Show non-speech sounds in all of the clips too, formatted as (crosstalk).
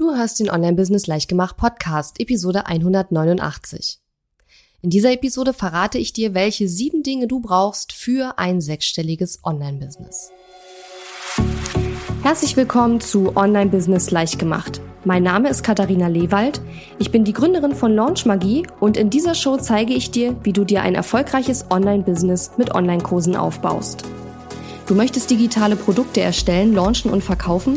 Du hörst den Online-Business Leichtgemacht Podcast, Episode 189. In dieser Episode verrate ich dir, welche sieben Dinge du brauchst für ein sechsstelliges Online-Business. Herzlich willkommen zu Online-Business Leichtgemacht. Mein Name ist Katharina Lewald. Ich bin die Gründerin von Launch Magie und in dieser Show zeige ich dir, wie du dir ein erfolgreiches Online-Business mit Online-Kursen aufbaust. Du möchtest digitale Produkte erstellen, launchen und verkaufen?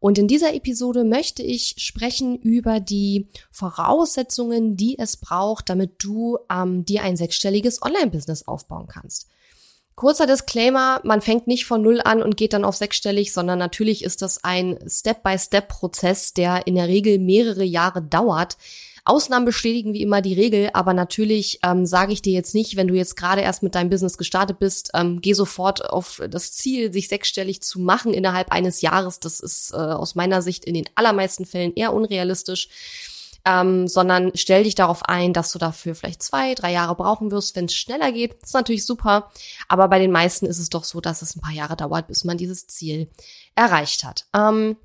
und in dieser Episode möchte ich sprechen über die Voraussetzungen, die es braucht, damit du ähm, dir ein sechsstelliges Online-Business aufbauen kannst. Kurzer Disclaimer, man fängt nicht von Null an und geht dann auf sechsstellig, sondern natürlich ist das ein Step-by-Step-Prozess, der in der Regel mehrere Jahre dauert. Ausnahmen bestätigen wie immer die Regel, aber natürlich ähm, sage ich dir jetzt nicht, wenn du jetzt gerade erst mit deinem Business gestartet bist, ähm, geh sofort auf das Ziel, sich sechsstellig zu machen innerhalb eines Jahres. Das ist äh, aus meiner Sicht in den allermeisten Fällen eher unrealistisch. Ähm, sondern stell dich darauf ein, dass du dafür vielleicht zwei, drei Jahre brauchen wirst. Wenn es schneller geht, ist natürlich super. Aber bei den meisten ist es doch so, dass es ein paar Jahre dauert, bis man dieses Ziel erreicht hat. Ähm,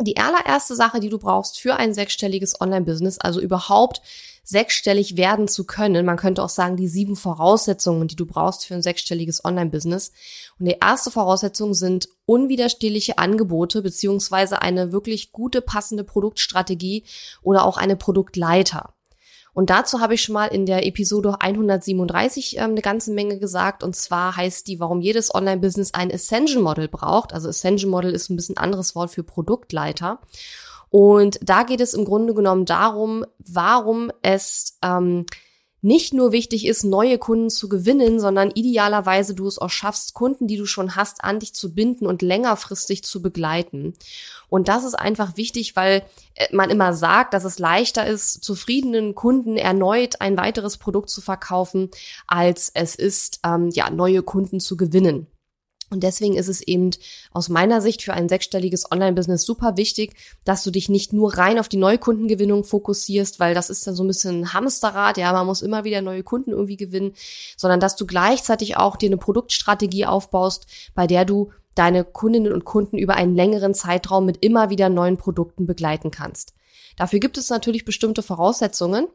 die allererste Sache, die du brauchst für ein sechsstelliges Online-Business, also überhaupt sechsstellig werden zu können, man könnte auch sagen, die sieben Voraussetzungen, die du brauchst für ein sechsstelliges Online-Business. Und die erste Voraussetzung sind unwiderstehliche Angebote beziehungsweise eine wirklich gute passende Produktstrategie oder auch eine Produktleiter. Und dazu habe ich schon mal in der Episode 137 ähm, eine ganze Menge gesagt. Und zwar heißt die, warum jedes Online-Business ein Ascension Model braucht. Also Ascension Model ist ein bisschen anderes Wort für Produktleiter. Und da geht es im Grunde genommen darum, warum es ähm, nicht nur wichtig ist, neue Kunden zu gewinnen, sondern idealerweise du es auch schaffst, Kunden, die du schon hast, an dich zu binden und längerfristig zu begleiten. Und das ist einfach wichtig, weil äh, man immer sagt, dass es leichter ist, zufriedenen Kunden erneut ein weiteres Produkt zu verkaufen, als es ist, ähm, ja, neue Kunden zu gewinnen. Und deswegen ist es eben aus meiner Sicht für ein sechsstelliges Online-Business super wichtig, dass du dich nicht nur rein auf die Neukundengewinnung fokussierst, weil das ist dann so ein bisschen ein Hamsterrad, ja, man muss immer wieder neue Kunden irgendwie gewinnen, sondern dass du gleichzeitig auch dir eine Produktstrategie aufbaust, bei der du deine Kundinnen und Kunden über einen längeren Zeitraum mit immer wieder neuen Produkten begleiten kannst. Dafür gibt es natürlich bestimmte Voraussetzungen.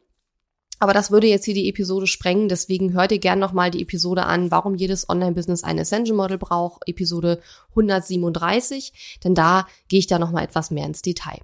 Aber das würde jetzt hier die Episode sprengen, deswegen hör dir gern nochmal die Episode an, warum jedes Online-Business ein Ascension Model braucht, Episode 137, denn da gehe ich da nochmal etwas mehr ins Detail.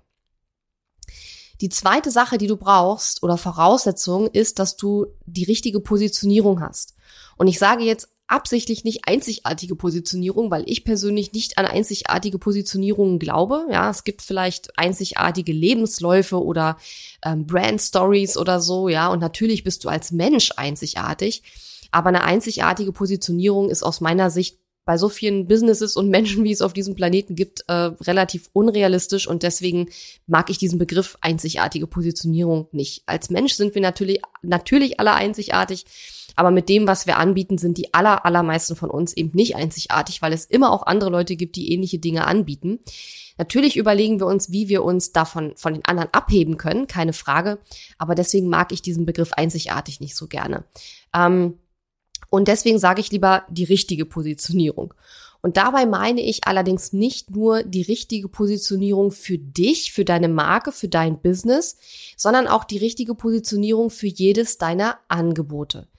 Die zweite Sache, die du brauchst oder Voraussetzung ist, dass du die richtige Positionierung hast. Und ich sage jetzt absichtlich nicht einzigartige Positionierung, weil ich persönlich nicht an einzigartige Positionierungen glaube. Ja, es gibt vielleicht einzigartige Lebensläufe oder ähm, Brand Stories oder so, ja, und natürlich bist du als Mensch einzigartig. Aber eine einzigartige Positionierung ist aus meiner Sicht bei so vielen Businesses und Menschen, wie es auf diesem Planeten gibt, äh, relativ unrealistisch und deswegen mag ich diesen Begriff einzigartige Positionierung nicht. Als Mensch sind wir natürlich, natürlich alle einzigartig, aber mit dem, was wir anbieten, sind die aller, allermeisten von uns eben nicht einzigartig, weil es immer auch andere Leute gibt, die ähnliche Dinge anbieten. Natürlich überlegen wir uns, wie wir uns davon von den anderen abheben können, keine Frage. Aber deswegen mag ich diesen Begriff einzigartig nicht so gerne. Ähm, und deswegen sage ich lieber die richtige Positionierung. Und dabei meine ich allerdings nicht nur die richtige Positionierung für dich, für deine Marke, für dein Business, sondern auch die richtige Positionierung für jedes deiner Angebote.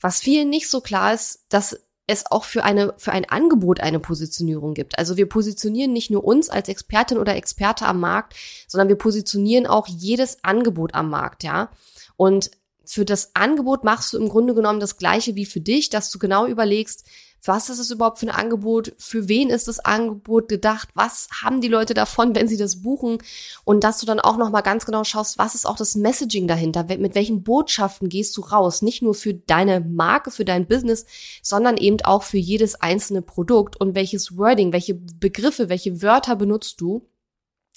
Was vielen nicht so klar ist, dass es auch für eine, für ein Angebot eine Positionierung gibt. Also wir positionieren nicht nur uns als Expertin oder Experte am Markt, sondern wir positionieren auch jedes Angebot am Markt, ja. Und für das Angebot machst du im Grunde genommen das Gleiche wie für dich, dass du genau überlegst, was ist es überhaupt für ein Angebot? Für wen ist das Angebot gedacht? Was haben die Leute davon, wenn sie das buchen? Und dass du dann auch nochmal ganz genau schaust, was ist auch das Messaging dahinter? Mit welchen Botschaften gehst du raus? Nicht nur für deine Marke, für dein Business, sondern eben auch für jedes einzelne Produkt und welches Wording, welche Begriffe, welche Wörter benutzt du?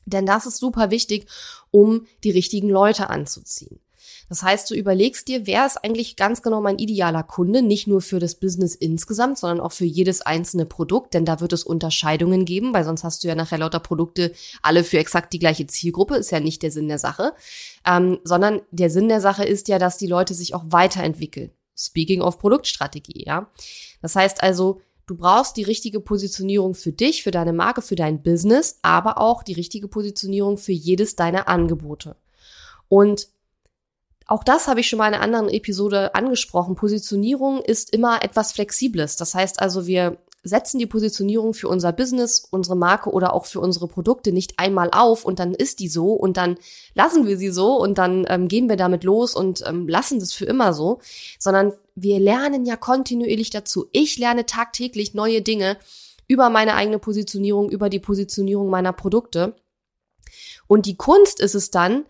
Denn das ist super wichtig, um die richtigen Leute anzuziehen. Das heißt, du überlegst dir, wer ist eigentlich ganz genau mein idealer Kunde, nicht nur für das Business insgesamt, sondern auch für jedes einzelne Produkt, denn da wird es Unterscheidungen geben, weil sonst hast du ja nachher lauter Produkte alle für exakt die gleiche Zielgruppe, ist ja nicht der Sinn der Sache, ähm, sondern der Sinn der Sache ist ja, dass die Leute sich auch weiterentwickeln. Speaking of Produktstrategie, ja. Das heißt also, Du brauchst die richtige Positionierung für dich, für deine Marke, für dein Business, aber auch die richtige Positionierung für jedes deiner Angebote. Und auch das habe ich schon mal in einer anderen Episode angesprochen. Positionierung ist immer etwas Flexibles. Das heißt also, wir setzen die Positionierung für unser Business, unsere Marke oder auch für unsere Produkte nicht einmal auf und dann ist die so und dann lassen wir sie so und dann ähm, gehen wir damit los und ähm, lassen das für immer so, sondern wir lernen ja kontinuierlich dazu. Ich lerne tagtäglich neue Dinge über meine eigene Positionierung, über die Positionierung meiner Produkte. Und die Kunst ist es dann,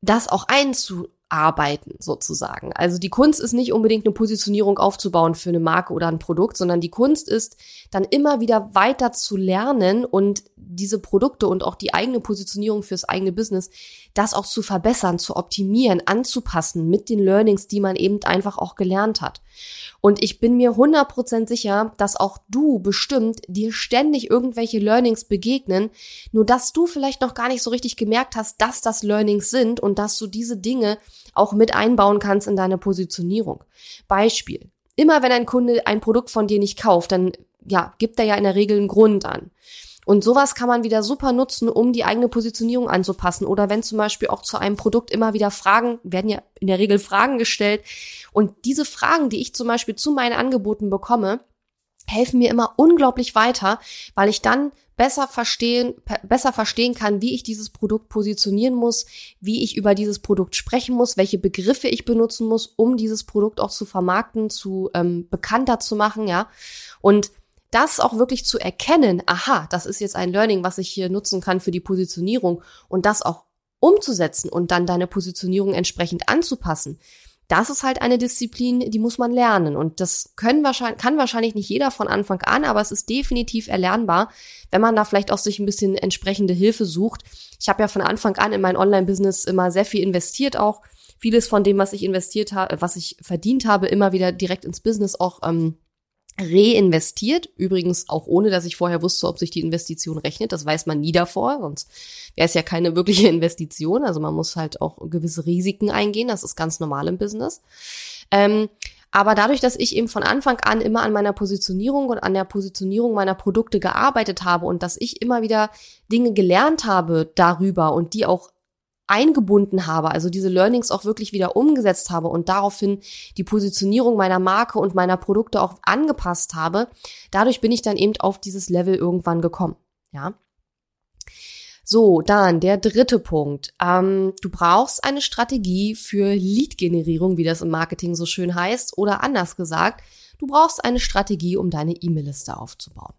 das auch einzu arbeiten sozusagen. Also die Kunst ist nicht unbedingt eine Positionierung aufzubauen für eine Marke oder ein Produkt, sondern die Kunst ist dann immer wieder weiter zu lernen und diese Produkte und auch die eigene Positionierung fürs eigene Business, das auch zu verbessern, zu optimieren, anzupassen mit den Learnings, die man eben einfach auch gelernt hat. Und ich bin mir 100% sicher, dass auch du bestimmt dir ständig irgendwelche Learnings begegnen, nur dass du vielleicht noch gar nicht so richtig gemerkt hast, dass das Learnings sind und dass du diese Dinge auch mit einbauen kannst in deine Positionierung. Beispiel. Immer wenn ein Kunde ein Produkt von dir nicht kauft, dann ja, gibt er ja in der Regel einen Grund an. Und sowas kann man wieder super nutzen, um die eigene Positionierung anzupassen. Oder wenn zum Beispiel auch zu einem Produkt immer wieder Fragen, werden ja in der Regel Fragen gestellt. Und diese Fragen, die ich zum Beispiel zu meinen Angeboten bekomme, helfen mir immer unglaublich weiter, weil ich dann besser verstehen, besser verstehen kann, wie ich dieses Produkt positionieren muss, wie ich über dieses Produkt sprechen muss, welche Begriffe ich benutzen muss, um dieses Produkt auch zu vermarkten, zu ähm, bekannter zu machen, ja. Und das auch wirklich zu erkennen, aha, das ist jetzt ein Learning, was ich hier nutzen kann für die Positionierung und das auch umzusetzen und dann deine Positionierung entsprechend anzupassen. Das ist halt eine Disziplin, die muss man lernen. Und das können wahrscheinlich, kann wahrscheinlich nicht jeder von Anfang an, aber es ist definitiv erlernbar, wenn man da vielleicht auch sich ein bisschen entsprechende Hilfe sucht. Ich habe ja von Anfang an in mein Online-Business immer sehr viel investiert auch. Vieles von dem, was ich investiert habe, was ich verdient habe, immer wieder direkt ins Business auch ähm, reinvestiert. Übrigens auch ohne, dass ich vorher wusste, ob sich die Investition rechnet. Das weiß man nie davor, sonst wäre es ja keine wirkliche (laughs) Investition. Also man muss halt auch gewisse Risiken eingehen. Das ist ganz normal im Business. Ähm, aber dadurch, dass ich eben von Anfang an immer an meiner Positionierung und an der Positionierung meiner Produkte gearbeitet habe und dass ich immer wieder Dinge gelernt habe darüber und die auch eingebunden habe, also diese Learnings auch wirklich wieder umgesetzt habe und daraufhin die Positionierung meiner Marke und meiner Produkte auch angepasst habe, dadurch bin ich dann eben auf dieses Level irgendwann gekommen. Ja. So, dann der dritte Punkt. Ähm, du brauchst eine Strategie für Lead-Generierung, wie das im Marketing so schön heißt, oder anders gesagt, du brauchst eine Strategie, um deine E-Mail-Liste aufzubauen.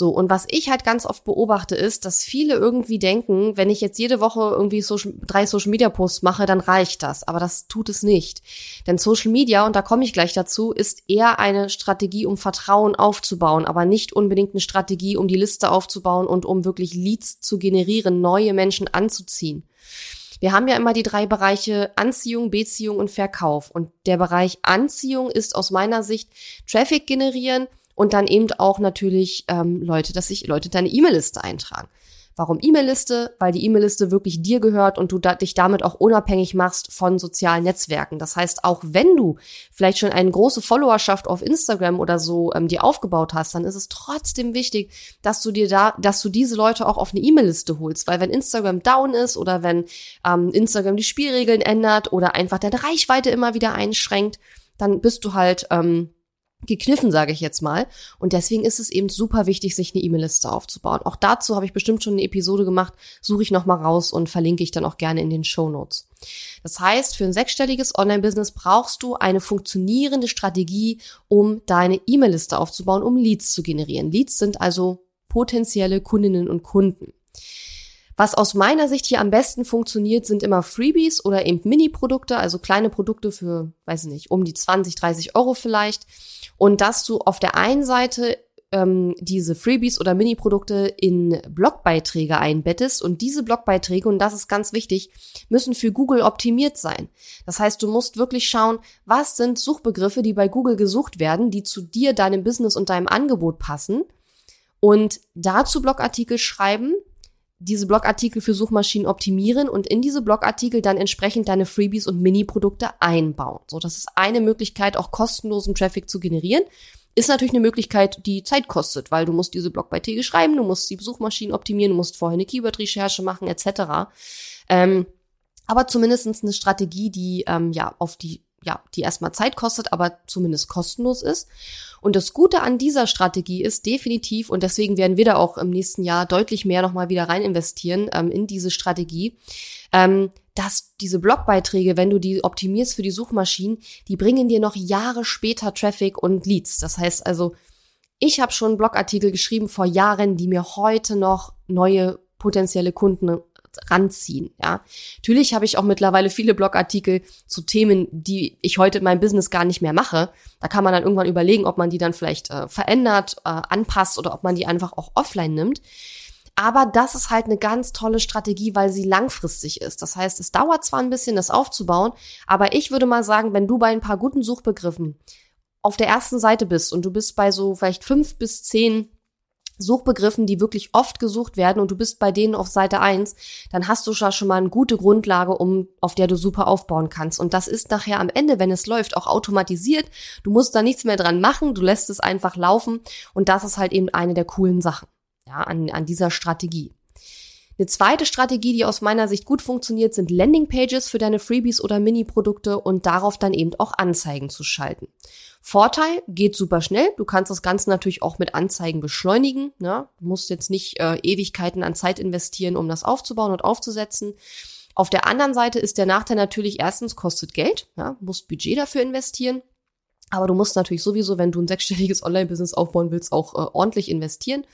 So, und was ich halt ganz oft beobachte, ist, dass viele irgendwie denken, wenn ich jetzt jede Woche irgendwie Social, drei Social Media Posts mache, dann reicht das. Aber das tut es nicht. Denn Social Media, und da komme ich gleich dazu, ist eher eine Strategie, um Vertrauen aufzubauen, aber nicht unbedingt eine Strategie, um die Liste aufzubauen und um wirklich Leads zu generieren, neue Menschen anzuziehen. Wir haben ja immer die drei Bereiche Anziehung, Beziehung und Verkauf. Und der Bereich Anziehung ist aus meiner Sicht Traffic generieren, und dann eben auch natürlich ähm, Leute, dass sich Leute deine E-Mail-Liste eintragen. Warum E-Mail-Liste? Weil die E-Mail-Liste wirklich dir gehört und du da, dich damit auch unabhängig machst von sozialen Netzwerken. Das heißt, auch wenn du vielleicht schon eine große Followerschaft auf Instagram oder so ähm, dir aufgebaut hast, dann ist es trotzdem wichtig, dass du dir da, dass du diese Leute auch auf eine E-Mail-Liste holst. Weil wenn Instagram down ist oder wenn ähm, Instagram die Spielregeln ändert oder einfach deine Reichweite immer wieder einschränkt, dann bist du halt ähm, gekniffen, sage ich jetzt mal. Und deswegen ist es eben super wichtig, sich eine E-Mail-Liste aufzubauen. Auch dazu habe ich bestimmt schon eine Episode gemacht, suche ich nochmal raus und verlinke ich dann auch gerne in den Show Notes. Das heißt, für ein sechsstelliges Online-Business brauchst du eine funktionierende Strategie, um deine E-Mail-Liste aufzubauen, um Leads zu generieren. Leads sind also potenzielle Kundinnen und Kunden. Was aus meiner Sicht hier am besten funktioniert, sind immer Freebies oder eben Mini-Produkte, also kleine Produkte für, weiß ich nicht, um die 20, 30 Euro vielleicht und dass du auf der einen Seite ähm, diese Freebies oder Mini-Produkte in Blogbeiträge einbettest und diese Blogbeiträge, und das ist ganz wichtig, müssen für Google optimiert sein. Das heißt, du musst wirklich schauen, was sind Suchbegriffe, die bei Google gesucht werden, die zu dir, deinem Business und deinem Angebot passen und dazu Blogartikel schreiben, diese Blogartikel für Suchmaschinen optimieren und in diese Blogartikel dann entsprechend deine Freebies und Mini-Produkte einbauen. So, das ist eine Möglichkeit, auch kostenlosen Traffic zu generieren. Ist natürlich eine Möglichkeit, die Zeit kostet, weil du musst diese Blogbeiträge schreiben, du musst die Suchmaschinen optimieren, du musst vorher eine Keyword-Recherche machen, etc. Ähm, aber zumindestens eine Strategie, die ähm, ja auf die ja, die erstmal Zeit kostet, aber zumindest kostenlos ist. Und das Gute an dieser Strategie ist definitiv, und deswegen werden wir da auch im nächsten Jahr deutlich mehr nochmal wieder rein investieren ähm, in diese Strategie, ähm, dass diese Blogbeiträge, wenn du die optimierst für die Suchmaschinen, die bringen dir noch Jahre später Traffic und Leads. Das heißt also, ich habe schon Blogartikel geschrieben vor Jahren, die mir heute noch neue potenzielle Kunden ranziehen. Ja, natürlich habe ich auch mittlerweile viele Blogartikel zu Themen, die ich heute in meinem Business gar nicht mehr mache. Da kann man dann irgendwann überlegen, ob man die dann vielleicht äh, verändert, äh, anpasst oder ob man die einfach auch offline nimmt. Aber das ist halt eine ganz tolle Strategie, weil sie langfristig ist. Das heißt, es dauert zwar ein bisschen, das aufzubauen, aber ich würde mal sagen, wenn du bei ein paar guten Suchbegriffen auf der ersten Seite bist und du bist bei so vielleicht fünf bis zehn Suchbegriffen, die wirklich oft gesucht werden und du bist bei denen auf Seite eins, dann hast du schon mal eine gute Grundlage, um, auf der du super aufbauen kannst. Und das ist nachher am Ende, wenn es läuft, auch automatisiert. Du musst da nichts mehr dran machen, du lässt es einfach laufen. Und das ist halt eben eine der coolen Sachen, ja, an, an dieser Strategie. Eine zweite Strategie, die aus meiner Sicht gut funktioniert, sind Landingpages für deine Freebies oder Mini-Produkte und darauf dann eben auch Anzeigen zu schalten. Vorteil, geht super schnell. Du kannst das Ganze natürlich auch mit Anzeigen beschleunigen. Ne? Du musst jetzt nicht äh, Ewigkeiten an Zeit investieren, um das aufzubauen und aufzusetzen. Auf der anderen Seite ist der Nachteil natürlich erstens kostet Geld, ja, musst Budget dafür investieren. Aber du musst natürlich sowieso, wenn du ein sechsstelliges Online-Business aufbauen willst, auch äh, ordentlich investieren.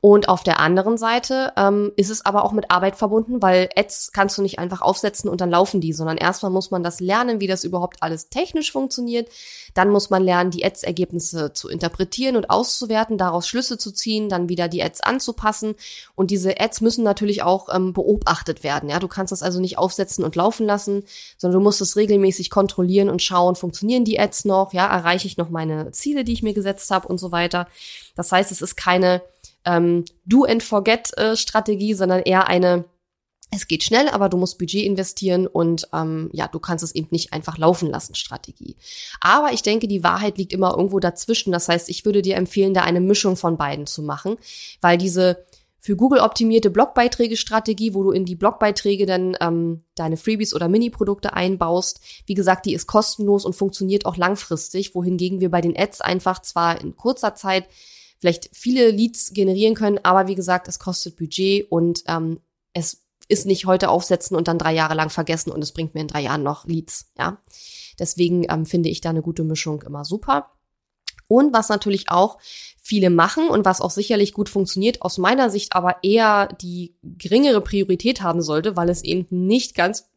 Und auf der anderen Seite ähm, ist es aber auch mit Arbeit verbunden, weil Ads kannst du nicht einfach aufsetzen und dann laufen die, sondern erstmal muss man das lernen, wie das überhaupt alles technisch funktioniert. Dann muss man lernen, die Ads-Ergebnisse zu interpretieren und auszuwerten, daraus Schlüsse zu ziehen, dann wieder die Ads anzupassen. Und diese Ads müssen natürlich auch ähm, beobachtet werden. Ja, du kannst das also nicht aufsetzen und laufen lassen, sondern du musst es regelmäßig kontrollieren und schauen, funktionieren die Ads noch? Ja, erreiche ich noch meine Ziele, die ich mir gesetzt habe und so weiter. Das heißt, es ist keine ähm, Do-and-Forget-Strategie, sondern eher eine, es geht schnell, aber du musst Budget investieren und ähm, ja, du kannst es eben nicht einfach laufen lassen, Strategie. Aber ich denke, die Wahrheit liegt immer irgendwo dazwischen. Das heißt, ich würde dir empfehlen, da eine Mischung von beiden zu machen, weil diese für Google optimierte Blogbeiträge-Strategie, wo du in die Blogbeiträge dann ähm, deine Freebies oder Mini-Produkte einbaust. Wie gesagt, die ist kostenlos und funktioniert auch langfristig, wohingegen wir bei den Ads einfach zwar in kurzer Zeit vielleicht viele Leads generieren können, aber wie gesagt, es kostet Budget und ähm, es ist nicht heute aufsetzen und dann drei Jahre lang vergessen und es bringt mir in drei Jahren noch Leads, ja. Deswegen ähm, finde ich da eine gute Mischung immer super. Und was natürlich auch viele machen und was auch sicherlich gut funktioniert, aus meiner Sicht aber eher die geringere Priorität haben sollte, weil es eben nicht ganz,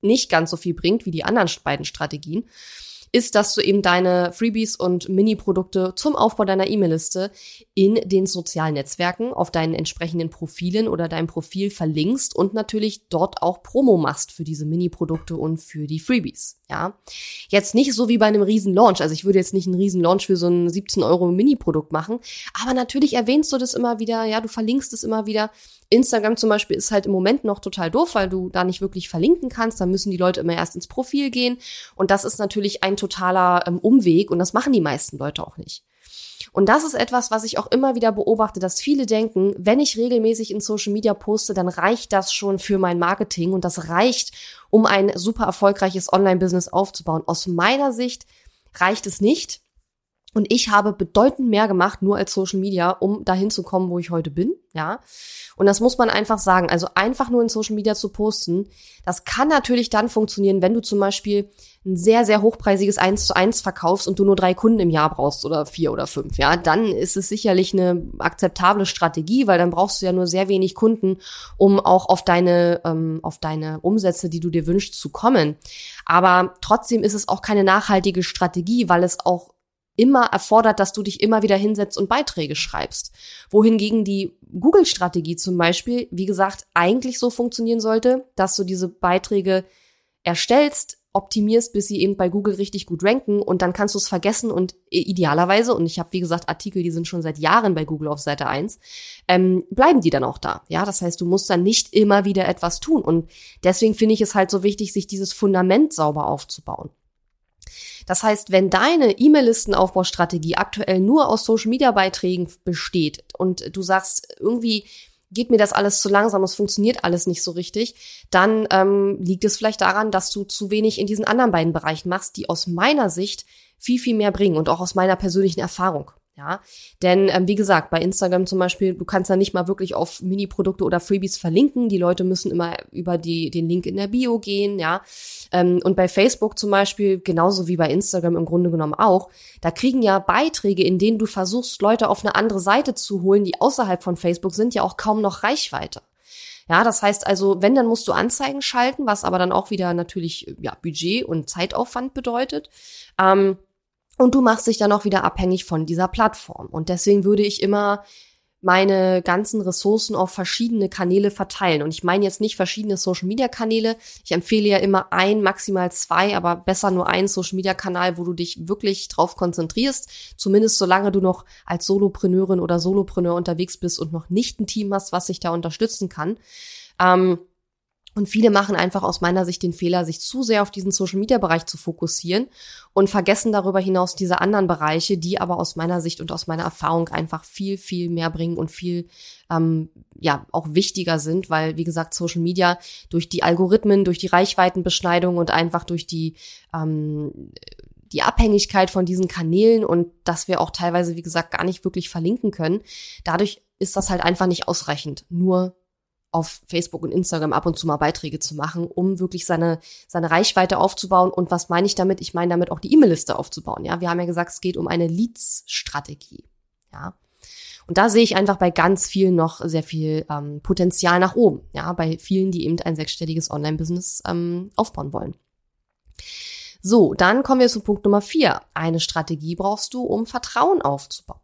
nicht ganz so viel bringt wie die anderen beiden Strategien, ist, dass du eben deine Freebies und Mini-Produkte zum Aufbau deiner E-Mail-Liste in den sozialen Netzwerken auf deinen entsprechenden Profilen oder deinem Profil verlinkst und natürlich dort auch Promo machst für diese Mini-Produkte und für die Freebies. Ja, jetzt nicht so wie bei einem riesen Launch. Also ich würde jetzt nicht einen riesen Launch für so ein 17 Euro Mini-Produkt machen, aber natürlich erwähnst du das immer wieder. Ja, du verlinkst es immer wieder. Instagram zum Beispiel ist halt im Moment noch total doof, weil du da nicht wirklich verlinken kannst. Da müssen die Leute immer erst ins Profil gehen. Und das ist natürlich ein totaler ähm, Umweg und das machen die meisten Leute auch nicht. Und das ist etwas, was ich auch immer wieder beobachte, dass viele denken, wenn ich regelmäßig in Social Media poste, dann reicht das schon für mein Marketing und das reicht, um ein super erfolgreiches Online-Business aufzubauen. Aus meiner Sicht reicht es nicht. Und ich habe bedeutend mehr gemacht, nur als Social Media, um dahin zu kommen, wo ich heute bin, ja. Und das muss man einfach sagen. Also einfach nur in Social Media zu posten, das kann natürlich dann funktionieren, wenn du zum Beispiel ein sehr, sehr hochpreisiges 1 zu 1 verkaufst und du nur drei Kunden im Jahr brauchst oder vier oder fünf, ja. Dann ist es sicherlich eine akzeptable Strategie, weil dann brauchst du ja nur sehr wenig Kunden, um auch auf deine, ähm, auf deine Umsätze, die du dir wünschst, zu kommen. Aber trotzdem ist es auch keine nachhaltige Strategie, weil es auch immer erfordert, dass du dich immer wieder hinsetzt und Beiträge schreibst. Wohingegen die Google-Strategie zum Beispiel, wie gesagt, eigentlich so funktionieren sollte, dass du diese Beiträge erstellst, optimierst, bis sie eben bei Google richtig gut ranken und dann kannst du es vergessen und idealerweise, und ich habe wie gesagt Artikel, die sind schon seit Jahren bei Google auf Seite 1, ähm, bleiben die dann auch da. Ja, das heißt, du musst dann nicht immer wieder etwas tun und deswegen finde ich es halt so wichtig, sich dieses Fundament sauber aufzubauen. Das heißt, wenn deine E-Mail-Listenaufbaustrategie aktuell nur aus Social-Media-Beiträgen besteht und du sagst, irgendwie geht mir das alles zu langsam, es funktioniert alles nicht so richtig, dann ähm, liegt es vielleicht daran, dass du zu wenig in diesen anderen beiden Bereichen machst, die aus meiner Sicht viel, viel mehr bringen und auch aus meiner persönlichen Erfahrung. Ja, denn ähm, wie gesagt, bei Instagram zum Beispiel, du kannst da nicht mal wirklich auf Mini-Produkte oder Freebies verlinken. Die Leute müssen immer über die, den Link in der Bio gehen, ja. Ähm, und bei Facebook zum Beispiel, genauso wie bei Instagram im Grunde genommen auch, da kriegen ja Beiträge, in denen du versuchst, Leute auf eine andere Seite zu holen, die außerhalb von Facebook sind, ja auch kaum noch Reichweite. Ja, das heißt also, wenn, dann musst du Anzeigen schalten, was aber dann auch wieder natürlich ja, Budget und Zeitaufwand bedeutet. Ähm, und du machst dich dann auch wieder abhängig von dieser Plattform. Und deswegen würde ich immer meine ganzen Ressourcen auf verschiedene Kanäle verteilen. Und ich meine jetzt nicht verschiedene Social-Media-Kanäle. Ich empfehle ja immer ein, maximal zwei, aber besser nur einen Social-Media-Kanal, wo du dich wirklich drauf konzentrierst. Zumindest solange du noch als Solopreneurin oder Solopreneur unterwegs bist und noch nicht ein Team hast, was sich da unterstützen kann. Ähm, und viele machen einfach aus meiner Sicht den Fehler, sich zu sehr auf diesen Social-Media-Bereich zu fokussieren und vergessen darüber hinaus diese anderen Bereiche, die aber aus meiner Sicht und aus meiner Erfahrung einfach viel, viel mehr bringen und viel, ähm, ja, auch wichtiger sind, weil, wie gesagt, Social Media durch die Algorithmen, durch die Reichweitenbeschneidung und einfach durch die, ähm, die Abhängigkeit von diesen Kanälen und dass wir auch teilweise, wie gesagt, gar nicht wirklich verlinken können, dadurch ist das halt einfach nicht ausreichend, nur auf Facebook und Instagram ab und zu mal Beiträge zu machen, um wirklich seine, seine Reichweite aufzubauen. Und was meine ich damit? Ich meine damit auch die E-Mail-Liste aufzubauen. Ja, wir haben ja gesagt, es geht um eine Leads-Strategie. Ja. Und da sehe ich einfach bei ganz vielen noch sehr viel ähm, Potenzial nach oben. Ja, bei vielen, die eben ein sechsstelliges Online-Business ähm, aufbauen wollen. So, dann kommen wir zu Punkt Nummer vier. Eine Strategie brauchst du, um Vertrauen aufzubauen.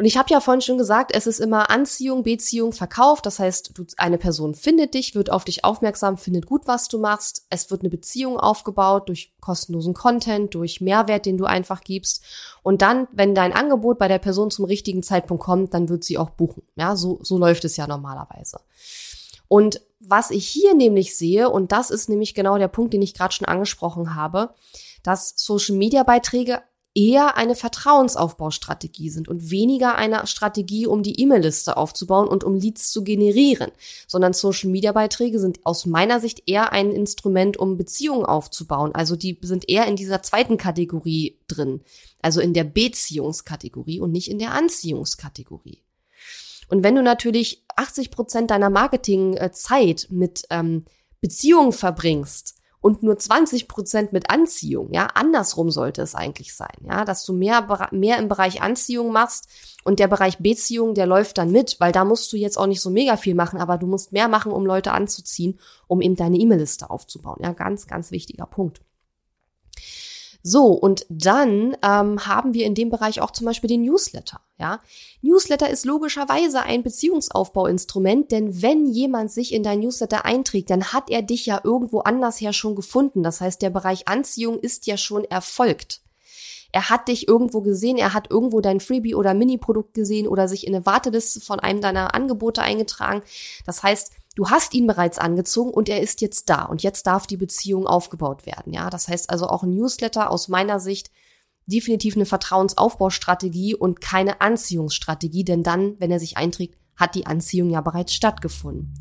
Und ich habe ja vorhin schon gesagt, es ist immer Anziehung, Beziehung, Verkauf. Das heißt, du, eine Person findet dich, wird auf dich aufmerksam, findet gut, was du machst. Es wird eine Beziehung aufgebaut durch kostenlosen Content, durch Mehrwert, den du einfach gibst. Und dann, wenn dein Angebot bei der Person zum richtigen Zeitpunkt kommt, dann wird sie auch buchen. Ja, so, so läuft es ja normalerweise. Und was ich hier nämlich sehe, und das ist nämlich genau der Punkt, den ich gerade schon angesprochen habe, dass Social Media Beiträge eher eine Vertrauensaufbaustrategie sind und weniger eine Strategie, um die E-Mail-Liste aufzubauen und um Leads zu generieren, sondern Social-Media-Beiträge sind aus meiner Sicht eher ein Instrument, um Beziehungen aufzubauen. Also die sind eher in dieser zweiten Kategorie drin, also in der Beziehungskategorie und nicht in der Anziehungskategorie. Und wenn du natürlich 80 Prozent deiner Marketingzeit mit ähm, Beziehungen verbringst, und nur 20 Prozent mit Anziehung. Ja, andersrum sollte es eigentlich sein. Ja, dass du mehr, mehr im Bereich Anziehung machst und der Bereich Beziehung, der läuft dann mit, weil da musst du jetzt auch nicht so mega viel machen, aber du musst mehr machen, um Leute anzuziehen, um eben deine E-Mail-Liste aufzubauen. Ja, ganz, ganz wichtiger Punkt. So, und dann ähm, haben wir in dem Bereich auch zum Beispiel den Newsletter. Ja, Newsletter ist logischerweise ein Beziehungsaufbauinstrument, denn wenn jemand sich in dein Newsletter einträgt, dann hat er dich ja irgendwo anders her schon gefunden. Das heißt, der Bereich Anziehung ist ja schon erfolgt. Er hat dich irgendwo gesehen, er hat irgendwo dein Freebie oder Mini-Produkt gesehen oder sich in eine Warteliste von einem deiner Angebote eingetragen. Das heißt, Du hast ihn bereits angezogen und er ist jetzt da und jetzt darf die Beziehung aufgebaut werden. Ja, das heißt also auch ein Newsletter aus meiner Sicht definitiv eine Vertrauensaufbaustrategie und keine Anziehungsstrategie, denn dann, wenn er sich einträgt, hat die Anziehung ja bereits stattgefunden.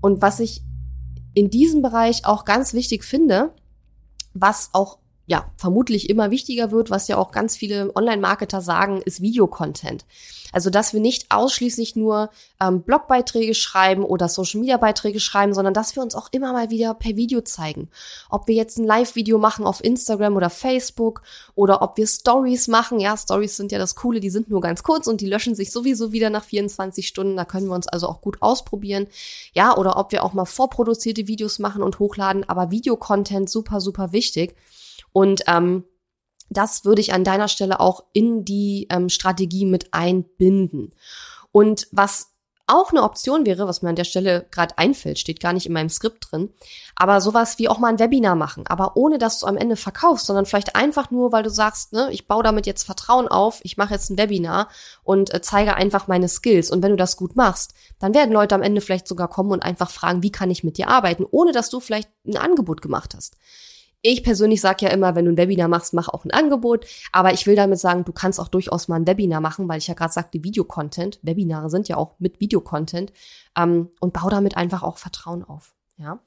Und was ich in diesem Bereich auch ganz wichtig finde, was auch ja, vermutlich immer wichtiger wird, was ja auch ganz viele Online-Marketer sagen, ist Videocontent. Also, dass wir nicht ausschließlich nur ähm, Blogbeiträge schreiben oder Social-Media-Beiträge schreiben, sondern dass wir uns auch immer mal wieder per Video zeigen. Ob wir jetzt ein Live-Video machen auf Instagram oder Facebook oder ob wir Stories machen. Ja, Stories sind ja das Coole, die sind nur ganz kurz und die löschen sich sowieso wieder nach 24 Stunden. Da können wir uns also auch gut ausprobieren. Ja, oder ob wir auch mal vorproduzierte Videos machen und hochladen. Aber Videocontent super, super wichtig. Und ähm, Das würde ich an deiner Stelle auch in die ähm, Strategie mit einbinden. Und was auch eine Option wäre, was mir an der Stelle gerade einfällt, steht gar nicht in meinem Skript drin, aber sowas wie auch mal ein Webinar machen, aber ohne dass du am Ende verkaufst, sondern vielleicht einfach nur, weil du sagst, ne, ich baue damit jetzt Vertrauen auf, ich mache jetzt ein Webinar und äh, zeige einfach meine Skills und wenn du das gut machst, dann werden Leute am Ende vielleicht sogar kommen und einfach fragen, wie kann ich mit dir arbeiten, ohne dass du vielleicht ein Angebot gemacht hast. Ich persönlich sage ja immer, wenn du ein Webinar machst, mach auch ein Angebot. Aber ich will damit sagen, du kannst auch durchaus mal ein Webinar machen, weil ich ja gerade sagte, Videocontent. Webinare sind ja auch mit Videocontent. Ähm, und bau damit einfach auch Vertrauen auf. Ja.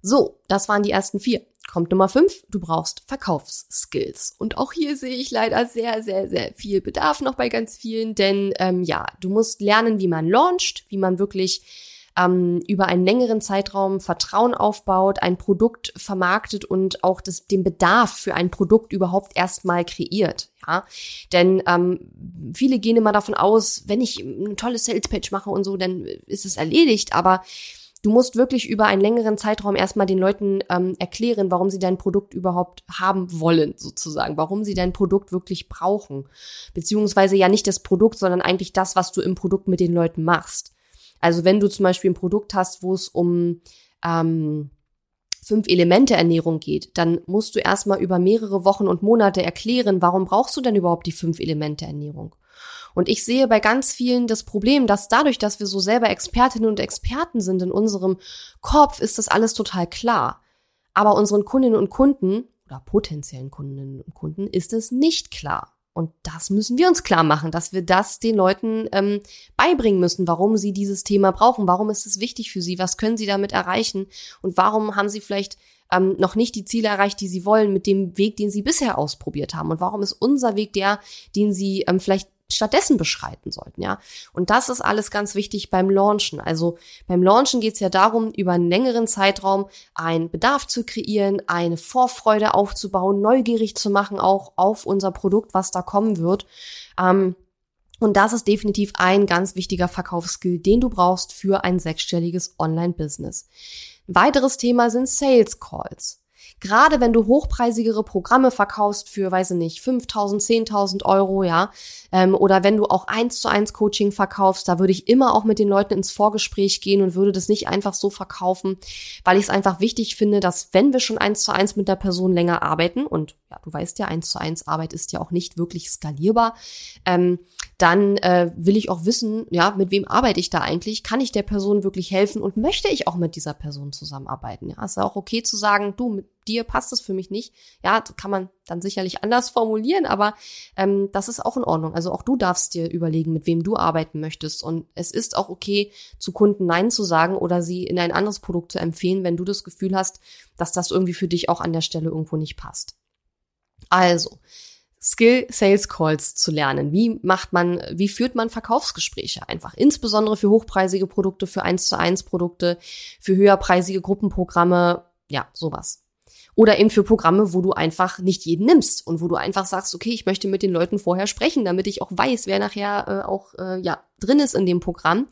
So, das waren die ersten vier. Kommt Nummer fünf, du brauchst Verkaufsskills. Und auch hier sehe ich leider sehr, sehr, sehr viel Bedarf noch bei ganz vielen, denn ähm, ja, du musst lernen, wie man launcht, wie man wirklich ähm, über einen längeren Zeitraum Vertrauen aufbaut, ein Produkt vermarktet und auch das, den Bedarf für ein Produkt überhaupt erstmal kreiert. Ja, denn ähm, viele gehen immer davon aus, wenn ich eine tolle Salespage mache und so, dann ist es erledigt. Aber du musst wirklich über einen längeren Zeitraum erstmal den Leuten ähm, erklären, warum sie dein Produkt überhaupt haben wollen, sozusagen, warum sie dein Produkt wirklich brauchen. Beziehungsweise ja nicht das Produkt, sondern eigentlich das, was du im Produkt mit den Leuten machst. Also wenn du zum Beispiel ein Produkt hast, wo es um ähm, fünf Elemente Ernährung geht, dann musst du erstmal über mehrere Wochen und Monate erklären, warum brauchst du denn überhaupt die fünf Elemente Ernährung? Und ich sehe bei ganz vielen das Problem, dass dadurch, dass wir so selber Expertinnen und Experten sind in unserem Kopf, ist das alles total klar. Aber unseren Kundinnen und Kunden oder potenziellen Kundinnen und Kunden ist es nicht klar. Und das müssen wir uns klar machen, dass wir das den Leuten ähm, beibringen müssen, warum sie dieses Thema brauchen, warum ist es wichtig für sie, was können sie damit erreichen? Und warum haben sie vielleicht ähm, noch nicht die Ziele erreicht, die sie wollen, mit dem Weg, den sie bisher ausprobiert haben? Und warum ist unser Weg der, den sie ähm, vielleicht stattdessen beschreiten sollten, ja. Und das ist alles ganz wichtig beim Launchen. Also beim Launchen geht es ja darum, über einen längeren Zeitraum einen Bedarf zu kreieren, eine Vorfreude aufzubauen, neugierig zu machen, auch auf unser Produkt, was da kommen wird. Ähm, und das ist definitiv ein ganz wichtiger Verkaufsskill, den du brauchst für ein sechsstelliges Online-Business. Weiteres Thema sind Sales Calls. Gerade wenn du hochpreisigere Programme verkaufst für, weiß ich nicht, 5.000, 10.000 Euro, ja, ähm, oder wenn du auch eins zu eins Coaching verkaufst, da würde ich immer auch mit den Leuten ins Vorgespräch gehen und würde das nicht einfach so verkaufen, weil ich es einfach wichtig finde, dass wenn wir schon eins zu eins mit der Person länger arbeiten und ja, du weißt ja, eins zu eins Arbeit ist ja auch nicht wirklich skalierbar, ähm, dann äh, will ich auch wissen, ja, mit wem arbeite ich da eigentlich? Kann ich der Person wirklich helfen und möchte ich auch mit dieser Person zusammenarbeiten? Ja, ist ja auch okay zu sagen, du, mit dir passt es für mich nicht. Ja, kann man dann sicherlich anders formulieren, aber ähm, das ist auch in Ordnung. Also auch du darfst dir überlegen, mit wem du arbeiten möchtest. Und es ist auch okay, zu Kunden Nein zu sagen oder sie in ein anderes Produkt zu empfehlen, wenn du das Gefühl hast, dass das irgendwie für dich auch an der Stelle irgendwo nicht passt. Also, Skill Sales Calls zu lernen. Wie macht man, wie führt man Verkaufsgespräche einfach? Insbesondere für hochpreisige Produkte, für 1 zu 1 Produkte, für höherpreisige Gruppenprogramme, ja, sowas. Oder eben für Programme, wo du einfach nicht jeden nimmst und wo du einfach sagst, okay, ich möchte mit den Leuten vorher sprechen, damit ich auch weiß, wer nachher äh, auch äh, ja drin ist in dem Programm.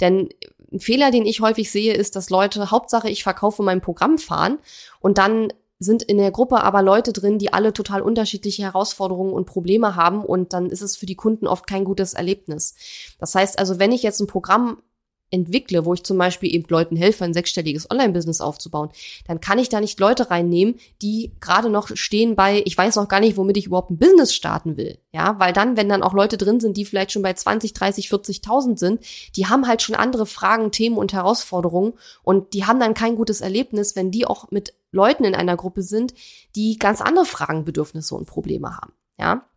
Denn ein Fehler, den ich häufig sehe, ist, dass Leute Hauptsache ich verkaufe mein Programm fahren und dann sind in der Gruppe aber Leute drin, die alle total unterschiedliche Herausforderungen und Probleme haben und dann ist es für die Kunden oft kein gutes Erlebnis. Das heißt also, wenn ich jetzt ein Programm entwickle, wo ich zum Beispiel eben Leuten helfe, ein sechsstelliges Online-Business aufzubauen, dann kann ich da nicht Leute reinnehmen, die gerade noch stehen bei, ich weiß noch gar nicht, womit ich überhaupt ein Business starten will. Ja, weil dann, wenn dann auch Leute drin sind, die vielleicht schon bei 20, 30, 40.000 sind, die haben halt schon andere Fragen, Themen und Herausforderungen und die haben dann kein gutes Erlebnis, wenn die auch mit Leuten in einer Gruppe sind, die ganz andere Fragen, Bedürfnisse und Probleme haben. Ja,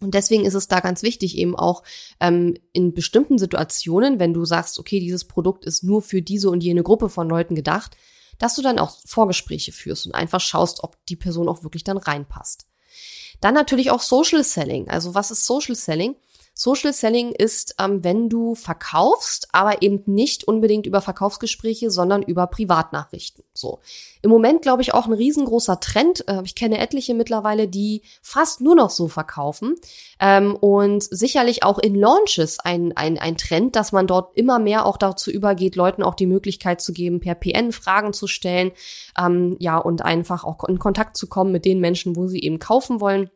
und deswegen ist es da ganz wichtig, eben auch ähm, in bestimmten Situationen, wenn du sagst, okay, dieses Produkt ist nur für diese und jene Gruppe von Leuten gedacht, dass du dann auch Vorgespräche führst und einfach schaust, ob die Person auch wirklich dann reinpasst. Dann natürlich auch Social Selling. Also was ist Social Selling? Social Selling ist, ähm, wenn du verkaufst, aber eben nicht unbedingt über Verkaufsgespräche, sondern über Privatnachrichten. So. Im Moment, glaube ich, auch ein riesengroßer Trend. Äh, ich kenne etliche mittlerweile, die fast nur noch so verkaufen. Ähm, und sicherlich auch in Launches ein, ein, ein Trend, dass man dort immer mehr auch dazu übergeht, Leuten auch die Möglichkeit zu geben, per PN Fragen zu stellen, ähm, ja, und einfach auch in Kontakt zu kommen mit den Menschen, wo sie eben kaufen wollen.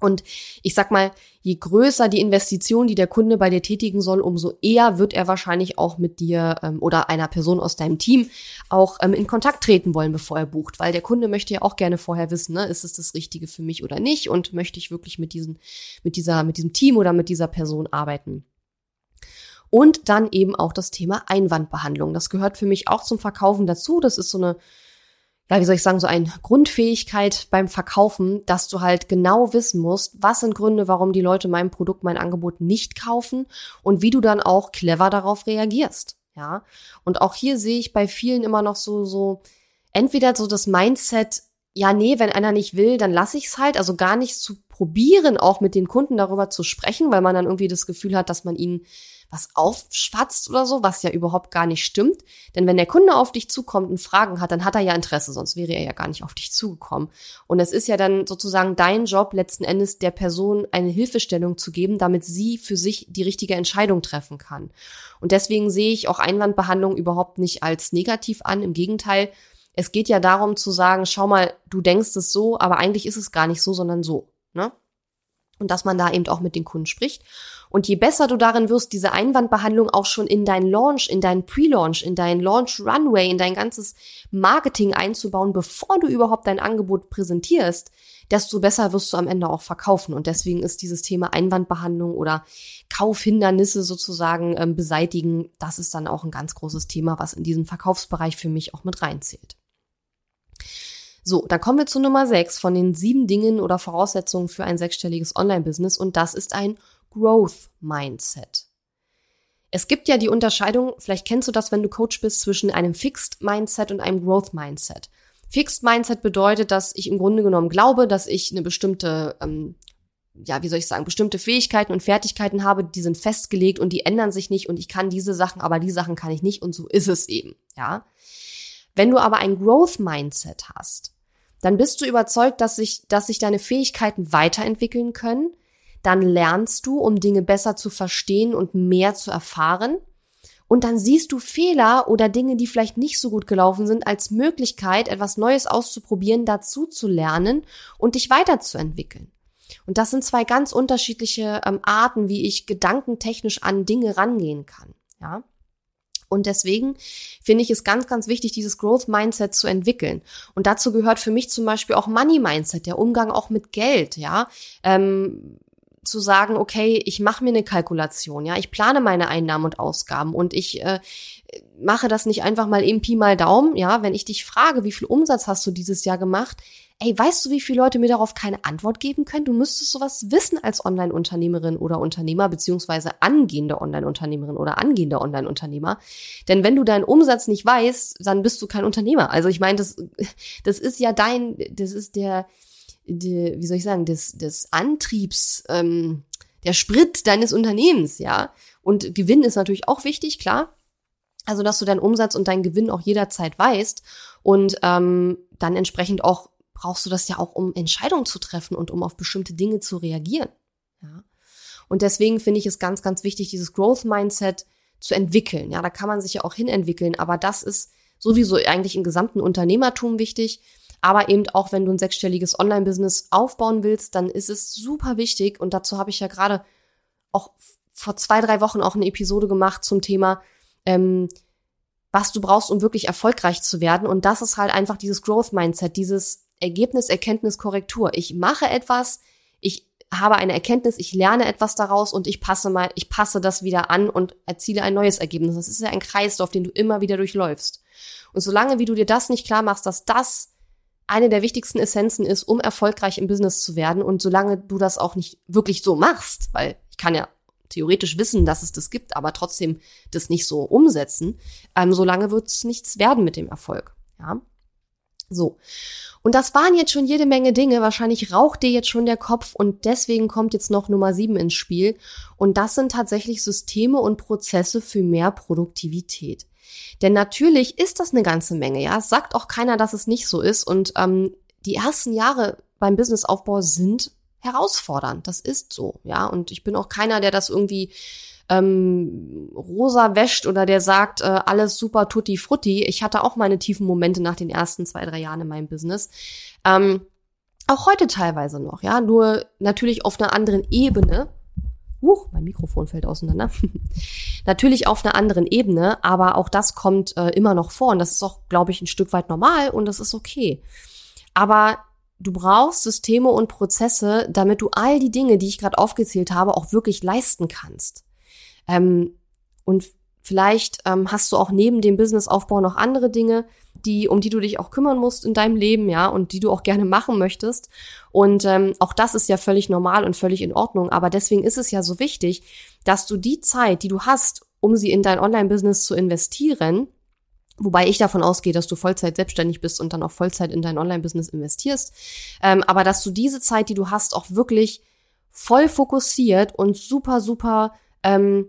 Und ich sag mal, je größer die Investition, die der Kunde bei dir tätigen soll, umso eher wird er wahrscheinlich auch mit dir ähm, oder einer Person aus deinem Team auch ähm, in Kontakt treten wollen, bevor er bucht. Weil der Kunde möchte ja auch gerne vorher wissen, ne, ist es das Richtige für mich oder nicht und möchte ich wirklich mit diesem, mit dieser, mit diesem Team oder mit dieser Person arbeiten. Und dann eben auch das Thema Einwandbehandlung. Das gehört für mich auch zum Verkaufen dazu. Das ist so eine ja, wie soll ich sagen, so eine Grundfähigkeit beim Verkaufen, dass du halt genau wissen musst, was sind Gründe, warum die Leute mein Produkt, mein Angebot nicht kaufen und wie du dann auch clever darauf reagierst. Ja. Und auch hier sehe ich bei vielen immer noch so, so, entweder so das Mindset, ja, nee, wenn einer nicht will, dann lasse ich es halt. Also gar nicht zu probieren, auch mit den Kunden darüber zu sprechen, weil man dann irgendwie das Gefühl hat, dass man ihnen was aufschwatzt oder so, was ja überhaupt gar nicht stimmt. Denn wenn der Kunde auf dich zukommt und Fragen hat, dann hat er ja Interesse, sonst wäre er ja gar nicht auf dich zugekommen. Und es ist ja dann sozusagen dein Job, letzten Endes der Person eine Hilfestellung zu geben, damit sie für sich die richtige Entscheidung treffen kann. Und deswegen sehe ich auch Einwandbehandlung überhaupt nicht als negativ an. Im Gegenteil, es geht ja darum zu sagen, schau mal, du denkst es so, aber eigentlich ist es gar nicht so, sondern so. Ne? Und dass man da eben auch mit den Kunden spricht. Und je besser du darin wirst, diese Einwandbehandlung auch schon in deinen Launch, in deinen Pre-Launch, in deinen Launch Runway, in dein ganzes Marketing einzubauen, bevor du überhaupt dein Angebot präsentierst, desto besser wirst du am Ende auch verkaufen. Und deswegen ist dieses Thema Einwandbehandlung oder Kaufhindernisse sozusagen ähm, beseitigen, das ist dann auch ein ganz großes Thema, was in diesen Verkaufsbereich für mich auch mit reinzählt. So, dann kommen wir zu Nummer 6 von den sieben Dingen oder Voraussetzungen für ein sechsstelliges Online-Business und das ist ein Growth Mindset. Es gibt ja die Unterscheidung, vielleicht kennst du das, wenn du Coach bist, zwischen einem Fixed Mindset und einem Growth Mindset. Fixed Mindset bedeutet, dass ich im Grunde genommen glaube, dass ich eine bestimmte, ähm, ja, wie soll ich sagen, bestimmte Fähigkeiten und Fertigkeiten habe, die sind festgelegt und die ändern sich nicht und ich kann diese Sachen, aber die Sachen kann ich nicht und so ist es eben, ja. Wenn du aber ein Growth Mindset hast, dann bist du überzeugt, dass sich, dass sich deine Fähigkeiten weiterentwickeln können. Dann lernst du, um Dinge besser zu verstehen und mehr zu erfahren. Und dann siehst du Fehler oder Dinge, die vielleicht nicht so gut gelaufen sind, als Möglichkeit, etwas Neues auszuprobieren, dazu zu lernen und dich weiterzuentwickeln. Und das sind zwei ganz unterschiedliche ähm, Arten, wie ich gedankentechnisch an Dinge rangehen kann. Ja. Und deswegen finde ich es ganz, ganz wichtig, dieses Growth Mindset zu entwickeln. Und dazu gehört für mich zum Beispiel auch Money Mindset, der Umgang auch mit Geld, ja. Ähm, zu sagen, okay, ich mache mir eine Kalkulation, ja, ich plane meine Einnahmen und Ausgaben und ich äh, mache das nicht einfach mal eben Pi mal Daumen, ja, wenn ich dich frage, wie viel Umsatz hast du dieses Jahr gemacht, ey, weißt du, wie viele Leute mir darauf keine Antwort geben können? Du müsstest sowas wissen als Online-Unternehmerin oder Unternehmer, beziehungsweise angehende Online-Unternehmerin oder angehender Online-Unternehmer. Denn wenn du deinen Umsatz nicht weißt, dann bist du kein Unternehmer. Also ich meine, das, das ist ja dein, das ist der, der wie soll ich sagen, des, des Antriebs, ähm, der Sprit deines Unternehmens, ja. Und Gewinn ist natürlich auch wichtig, klar. Also, dass du deinen Umsatz und deinen Gewinn auch jederzeit weißt und ähm, dann entsprechend auch brauchst du das ja auch, um Entscheidungen zu treffen und um auf bestimmte Dinge zu reagieren. Ja. Und deswegen finde ich es ganz, ganz wichtig, dieses Growth Mindset zu entwickeln. Ja, da kann man sich ja auch hinentwickeln, aber das ist sowieso eigentlich im gesamten Unternehmertum wichtig. Aber eben auch, wenn du ein sechsstelliges Online-Business aufbauen willst, dann ist es super wichtig. Und dazu habe ich ja gerade auch vor zwei, drei Wochen auch eine Episode gemacht zum Thema, ähm, was du brauchst, um wirklich erfolgreich zu werden. Und das ist halt einfach dieses Growth Mindset, dieses Ergebnis, Erkenntnis, Korrektur. Ich mache etwas, ich habe eine Erkenntnis, ich lerne etwas daraus und ich passe mal, ich passe das wieder an und erziele ein neues Ergebnis. Das ist ja ein Kreislauf, den du immer wieder durchläufst. Und solange wie du dir das nicht klar machst, dass das eine der wichtigsten Essenzen ist, um erfolgreich im Business zu werden und solange du das auch nicht wirklich so machst, weil ich kann ja theoretisch wissen, dass es das gibt, aber trotzdem das nicht so umsetzen, ähm, solange wird es nichts werden mit dem Erfolg. Ja. So. Und das waren jetzt schon jede Menge Dinge. Wahrscheinlich raucht dir jetzt schon der Kopf und deswegen kommt jetzt noch Nummer sieben ins Spiel. Und das sind tatsächlich Systeme und Prozesse für mehr Produktivität. Denn natürlich ist das eine ganze Menge, ja. Es sagt auch keiner, dass es nicht so ist. Und ähm, die ersten Jahre beim Businessaufbau sind herausfordernd. Das ist so, ja. Und ich bin auch keiner, der das irgendwie ähm, rosa wäscht oder der sagt, äh, alles super tutti frutti. Ich hatte auch meine tiefen Momente nach den ersten zwei, drei Jahren in meinem Business. Ähm, auch heute teilweise noch, ja, nur natürlich auf einer anderen Ebene. Huch, mein Mikrofon fällt auseinander. (laughs) natürlich auf einer anderen Ebene, aber auch das kommt äh, immer noch vor und das ist auch, glaube ich, ein Stück weit normal und das ist okay. Aber du brauchst Systeme und Prozesse, damit du all die Dinge, die ich gerade aufgezählt habe, auch wirklich leisten kannst. Ähm, und vielleicht ähm, hast du auch neben dem Businessaufbau noch andere Dinge, die, um die du dich auch kümmern musst in deinem Leben, ja, und die du auch gerne machen möchtest. Und ähm, auch das ist ja völlig normal und völlig in Ordnung. Aber deswegen ist es ja so wichtig, dass du die Zeit, die du hast, um sie in dein Online-Business zu investieren, Wobei ich davon ausgehe, dass du Vollzeit selbstständig bist und dann auch Vollzeit in dein Online-Business investierst. Ähm, aber dass du diese Zeit, die du hast, auch wirklich voll fokussiert und super, super ähm,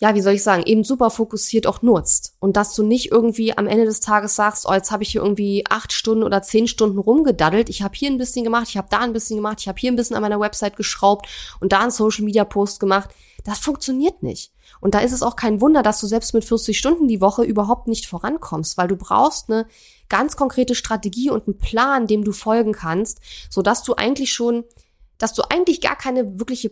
ja, wie soll ich sagen, eben super fokussiert auch nutzt. Und dass du nicht irgendwie am Ende des Tages sagst, oh, jetzt habe ich hier irgendwie acht Stunden oder zehn Stunden rumgedaddelt, ich habe hier ein bisschen gemacht, ich habe da ein bisschen gemacht, ich habe hier ein bisschen an meiner Website geschraubt und da einen Social-Media-Post gemacht. Das funktioniert nicht. Und da ist es auch kein Wunder, dass du selbst mit 40 Stunden die Woche überhaupt nicht vorankommst, weil du brauchst eine ganz konkrete Strategie und einen Plan, dem du folgen kannst, so dass du eigentlich schon, dass du eigentlich gar keine wirkliche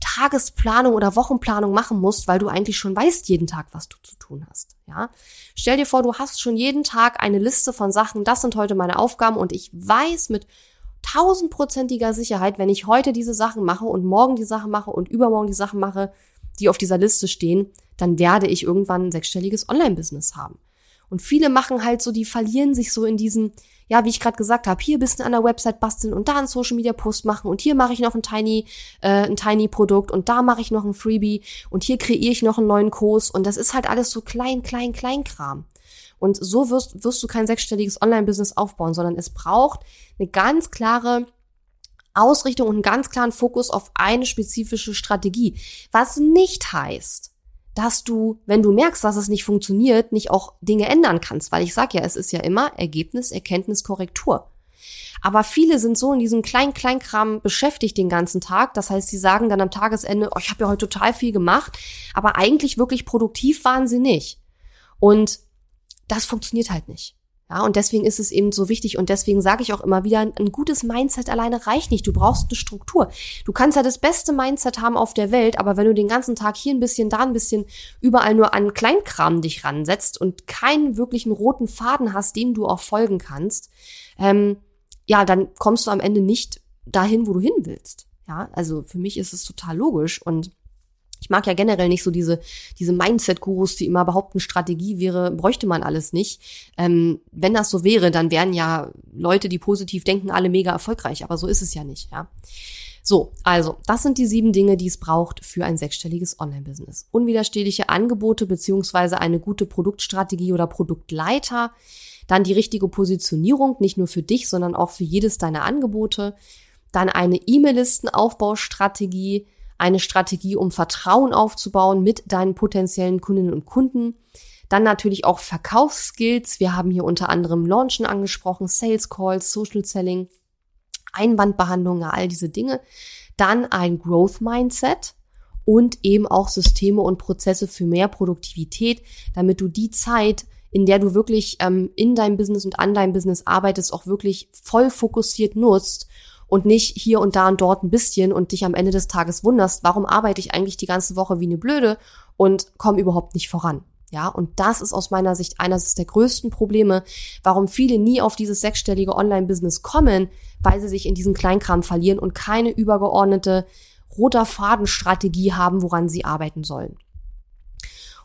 Tagesplanung oder Wochenplanung machen musst, weil du eigentlich schon weißt jeden Tag, was du zu tun hast. Ja? Stell dir vor, du hast schon jeden Tag eine Liste von Sachen, das sind heute meine Aufgaben und ich weiß mit tausendprozentiger Sicherheit, wenn ich heute diese Sachen mache und morgen die Sachen mache und übermorgen die Sachen mache, die auf dieser Liste stehen, dann werde ich irgendwann ein sechsstelliges Online-Business haben. Und viele machen halt so, die verlieren sich so in diesem, ja, wie ich gerade gesagt habe, hier ein bisschen an der Website basteln und da einen Social Media Post machen und hier mache ich noch ein Tiny, äh, ein Tiny Produkt und da mache ich noch ein Freebie und hier kreiere ich noch einen neuen Kurs und das ist halt alles so klein, klein, klein Kram. Und so wirst, wirst du kein sechsstelliges Online-Business aufbauen, sondern es braucht eine ganz klare Ausrichtung und einen ganz klaren Fokus auf eine spezifische Strategie. Was nicht heißt, dass du, wenn du merkst, dass es nicht funktioniert, nicht auch Dinge ändern kannst. Weil ich sage ja, es ist ja immer Ergebnis, Erkenntnis, Korrektur. Aber viele sind so in diesem kleinen Kleinkram beschäftigt den ganzen Tag. Das heißt, sie sagen dann am Tagesende, oh, ich habe ja heute total viel gemacht, aber eigentlich wirklich produktiv waren sie nicht. Und das funktioniert halt nicht. Ja, und deswegen ist es eben so wichtig und deswegen sage ich auch immer wieder, ein gutes Mindset alleine reicht nicht. Du brauchst eine Struktur. Du kannst ja das beste Mindset haben auf der Welt, aber wenn du den ganzen Tag hier ein bisschen, da ein bisschen, überall nur an Kleinkram dich ransetzt und keinen wirklichen roten Faden hast, dem du auch folgen kannst, ähm, ja, dann kommst du am Ende nicht dahin, wo du hin willst. Ja, also für mich ist es total logisch und ich mag ja generell nicht so diese, diese Mindset-Gurus, die immer behaupten, Strategie wäre, bräuchte man alles nicht. Ähm, wenn das so wäre, dann wären ja Leute, die positiv denken, alle mega erfolgreich. Aber so ist es ja nicht, ja. So, also, das sind die sieben Dinge, die es braucht für ein sechsstelliges Online-Business. Unwiderstehliche Angebote beziehungsweise eine gute Produktstrategie oder Produktleiter. Dann die richtige Positionierung, nicht nur für dich, sondern auch für jedes deiner Angebote. Dann eine E-Mail-Listenaufbaustrategie, eine Strategie, um Vertrauen aufzubauen mit deinen potenziellen Kundinnen und Kunden. Dann natürlich auch Verkaufsskills. Wir haben hier unter anderem Launchen angesprochen, Sales Calls, Social Selling, Einwandbehandlung, all diese Dinge. Dann ein Growth Mindset und eben auch Systeme und Prozesse für mehr Produktivität, damit du die Zeit, in der du wirklich ähm, in deinem Business und an deinem Business arbeitest, auch wirklich voll fokussiert nutzt und nicht hier und da und dort ein bisschen und dich am Ende des Tages wunderst, warum arbeite ich eigentlich die ganze Woche wie eine Blöde und komme überhaupt nicht voran. Ja, und das ist aus meiner Sicht eines der größten Probleme, warum viele nie auf dieses sechsstellige Online-Business kommen, weil sie sich in diesen Kleinkram verlieren und keine übergeordnete roter Fadenstrategie haben, woran sie arbeiten sollen.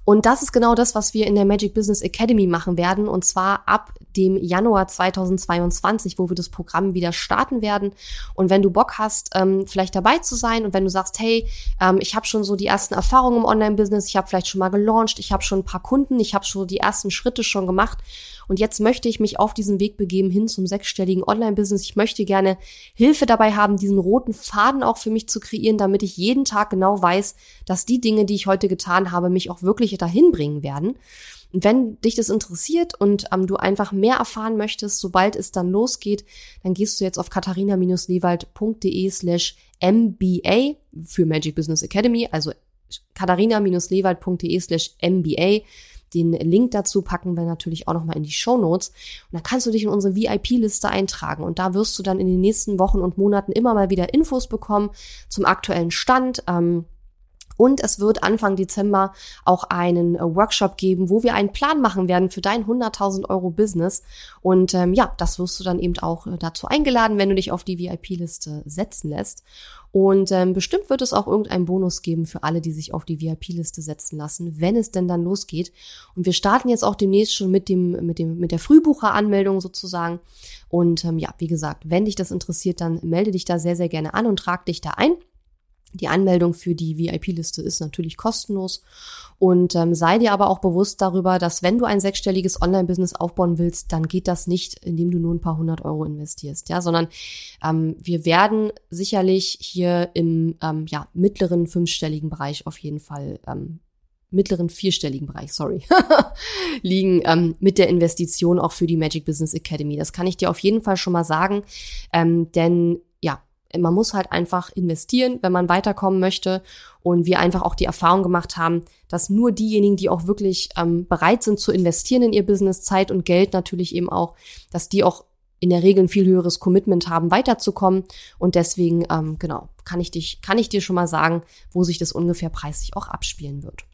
Und das ist genau das, was wir in der Magic Business Academy machen werden, und zwar ab dem Januar 2022, wo wir das Programm wieder starten werden. Und wenn du Bock hast, ähm, vielleicht dabei zu sein und wenn du sagst, hey, ähm, ich habe schon so die ersten Erfahrungen im Online-Business, ich habe vielleicht schon mal gelauncht, ich habe schon ein paar Kunden, ich habe schon die ersten Schritte schon gemacht und jetzt möchte ich mich auf diesen Weg begeben hin zum sechsstelligen Online-Business. Ich möchte gerne Hilfe dabei haben, diesen roten Faden auch für mich zu kreieren, damit ich jeden Tag genau weiß, dass die Dinge, die ich heute getan habe, mich auch wirklich dahin bringen werden. Wenn dich das interessiert und ähm, du einfach mehr erfahren möchtest, sobald es dann losgeht, dann gehst du jetzt auf katharina-lewald.de slash MBA für Magic Business Academy, also katharina-lewald.de slash MBA. Den Link dazu packen wir natürlich auch nochmal in die Show Notes. Und dann kannst du dich in unsere VIP-Liste eintragen. Und da wirst du dann in den nächsten Wochen und Monaten immer mal wieder Infos bekommen zum aktuellen Stand. Ähm, und es wird Anfang Dezember auch einen äh, Workshop geben, wo wir einen Plan machen werden für dein 100.000 Euro Business. Und ähm, ja, das wirst du dann eben auch äh, dazu eingeladen, wenn du dich auf die VIP-Liste setzen lässt. Und ähm, bestimmt wird es auch irgendeinen Bonus geben für alle, die sich auf die VIP-Liste setzen lassen, wenn es denn dann losgeht. Und wir starten jetzt auch demnächst schon mit dem, mit dem, mit der Frühbucheranmeldung sozusagen. Und ähm, ja, wie gesagt, wenn dich das interessiert, dann melde dich da sehr, sehr gerne an und trag dich da ein. Die Anmeldung für die VIP-Liste ist natürlich kostenlos und ähm, sei dir aber auch bewusst darüber, dass wenn du ein sechsstelliges Online-Business aufbauen willst, dann geht das nicht, indem du nur ein paar hundert Euro investierst, ja, sondern ähm, wir werden sicherlich hier im ähm, ja, mittleren fünfstelligen Bereich auf jeden Fall ähm, mittleren vierstelligen Bereich, sorry, (laughs) liegen ähm, mit der Investition auch für die Magic Business Academy. Das kann ich dir auf jeden Fall schon mal sagen, ähm, denn man muss halt einfach investieren, wenn man weiterkommen möchte. Und wir einfach auch die Erfahrung gemacht haben, dass nur diejenigen, die auch wirklich ähm, bereit sind zu investieren in ihr Business, Zeit und Geld natürlich eben auch, dass die auch in der Regel ein viel höheres Commitment haben, weiterzukommen. Und deswegen, ähm, genau, kann ich dich, kann ich dir schon mal sagen, wo sich das ungefähr preislich auch abspielen wird.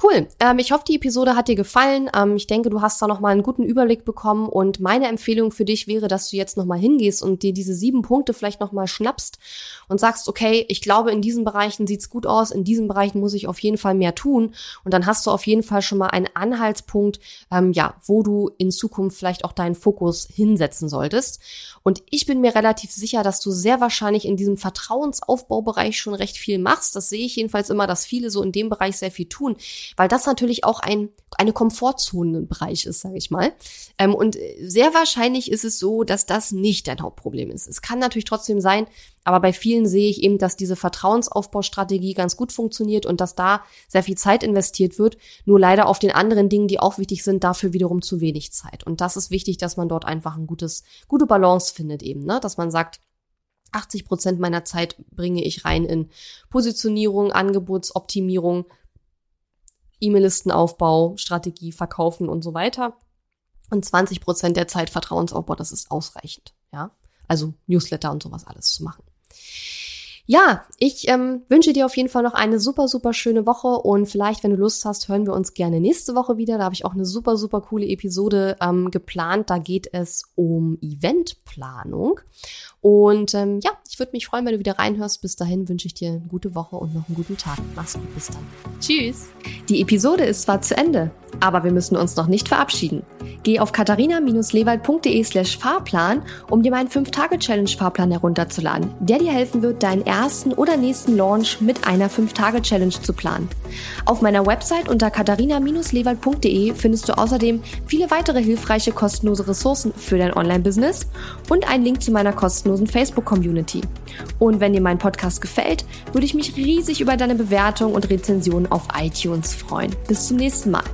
Cool. Ähm, ich hoffe, die Episode hat dir gefallen. Ähm, ich denke, du hast da nochmal einen guten Überblick bekommen. Und meine Empfehlung für dich wäre, dass du jetzt nochmal hingehst und dir diese sieben Punkte vielleicht nochmal schnappst und sagst, okay, ich glaube, in diesen Bereichen sieht's gut aus, in diesen Bereichen muss ich auf jeden Fall mehr tun. Und dann hast du auf jeden Fall schon mal einen Anhaltspunkt, ähm, ja, wo du in Zukunft vielleicht auch deinen Fokus hinsetzen solltest. Und ich bin mir relativ sicher, dass du sehr wahrscheinlich in diesem Vertrauensaufbaubereich schon recht viel machst. Das sehe ich jedenfalls immer, dass viele so in dem Bereich sehr viel tun weil das natürlich auch ein, eine Komfortzonenbereich ist, sage ich mal. Ähm, und sehr wahrscheinlich ist es so, dass das nicht dein Hauptproblem ist. Es kann natürlich trotzdem sein, aber bei vielen sehe ich eben, dass diese Vertrauensaufbaustrategie ganz gut funktioniert und dass da sehr viel Zeit investiert wird. Nur leider auf den anderen Dingen, die auch wichtig sind, dafür wiederum zu wenig Zeit. Und das ist wichtig, dass man dort einfach ein gutes, gute Balance findet eben, ne? dass man sagt, 80 Prozent meiner Zeit bringe ich rein in Positionierung, Angebotsoptimierung, E-Mail-Listenaufbau, Strategie, Verkaufen und so weiter. Und 20 Prozent der Zeit Vertrauensaufbau, das ist ausreichend. Ja, also Newsletter und sowas alles zu machen. Ja, ich ähm, wünsche dir auf jeden Fall noch eine super, super schöne Woche und vielleicht, wenn du Lust hast, hören wir uns gerne nächste Woche wieder. Da habe ich auch eine super, super coole Episode ähm, geplant. Da geht es um Eventplanung. Und ähm, ja, ich würde mich freuen, wenn du wieder reinhörst. Bis dahin wünsche ich dir eine gute Woche und noch einen guten Tag. Mach's gut, bis dann. Tschüss. Die Episode ist zwar zu Ende, aber wir müssen uns noch nicht verabschieden. Geh auf katharina-lewald.de slash Fahrplan, um dir meinen 5-Tage-Challenge-Fahrplan herunterzuladen, der dir helfen wird, deinen ersten oder nächsten Launch mit einer 5-Tage-Challenge zu planen. Auf meiner Website unter katharina-lewald.de findest du außerdem viele weitere hilfreiche kostenlose Ressourcen für dein Online-Business und einen Link zu meiner kostenlosen Facebook-Community. Und wenn dir mein Podcast gefällt, würde ich mich riesig über deine Bewertung und Rezension auf iTunes freuen. Bis zum nächsten Mal.